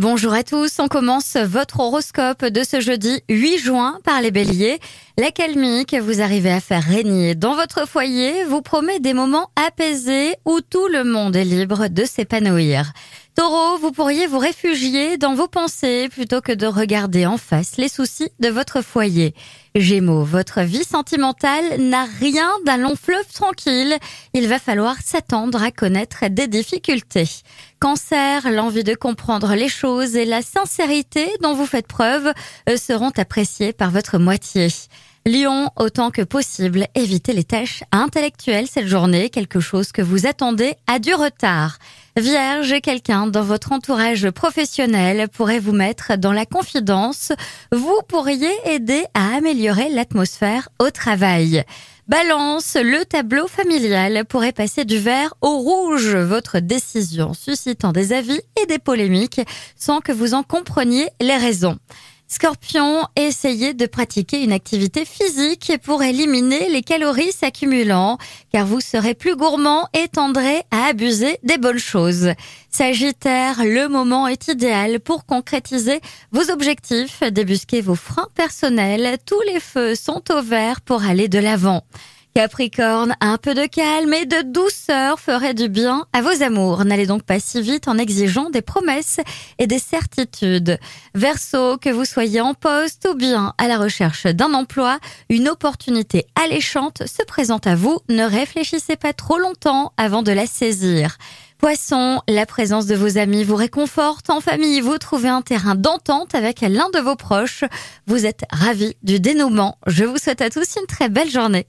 Bonjour à tous, on commence votre horoscope de ce jeudi 8 juin par les béliers. La calmie que vous arrivez à faire régner dans votre foyer vous promet des moments apaisés où tout le monde est libre de s'épanouir. Taureau, vous pourriez vous réfugier dans vos pensées plutôt que de regarder en face les soucis de votre foyer. Gémeaux, votre vie sentimentale n'a rien d'un long fleuve tranquille. Il va falloir s'attendre à connaître des difficultés. Cancer, l'envie de comprendre les choses et la sincérité dont vous faites preuve euh, seront appréciés par votre moitié. Lion, autant que possible, évitez les tâches intellectuelles cette journée, quelque chose que vous attendez à du retard. Vierge, quelqu'un dans votre entourage professionnel pourrait vous mettre dans la confidence. Vous pourriez aider à améliorer l'atmosphère au travail. Balance, le tableau familial pourrait passer du vert au rouge, votre décision suscitant des avis et des polémiques sans que vous en compreniez les raisons. Scorpion, essayez de pratiquer une activité physique pour éliminer les calories s'accumulant, car vous serez plus gourmand et tendrez à abuser des bonnes choses. Sagittaire, le moment est idéal pour concrétiser vos objectifs, débusquer vos freins personnels. Tous les feux sont au vert pour aller de l'avant. Capricorne, un peu de calme et de douceur ferait du bien à vos amours. N'allez donc pas si vite en exigeant des promesses et des certitudes. Verseau, que vous soyez en poste ou bien à la recherche d'un emploi, une opportunité alléchante se présente à vous. Ne réfléchissez pas trop longtemps avant de la saisir. Poisson, la présence de vos amis vous réconforte. En famille, vous trouvez un terrain d'entente avec l'un de vos proches. Vous êtes ravis du dénouement. Je vous souhaite à tous une très belle journée.